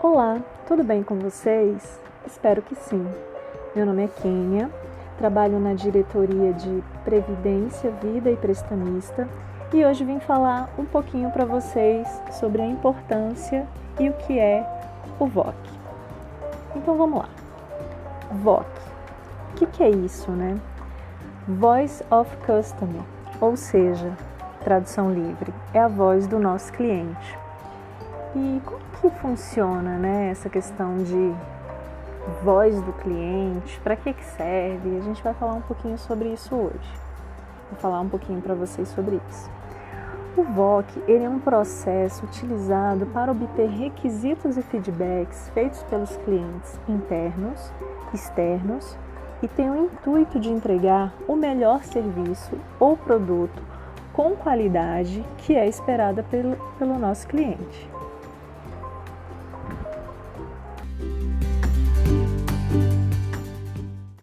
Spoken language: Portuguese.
Olá, tudo bem com vocês? Espero que sim. Meu nome é Kênia, trabalho na diretoria de Previdência, Vida e Prestamista e hoje vim falar um pouquinho para vocês sobre a importância e o que é o VOC. Então vamos lá. VOC. O que, que é isso, né? Voice of Customer, ou seja, tradução livre, é a voz do nosso cliente. E como que funciona né, essa questão de voz do cliente? Para que, que serve? A gente vai falar um pouquinho sobre isso hoje. Vou falar um pouquinho para vocês sobre isso. O VOC ele é um processo utilizado para obter requisitos e feedbacks feitos pelos clientes internos, externos e tem o intuito de entregar o melhor serviço ou produto com qualidade que é esperada pelo, pelo nosso cliente.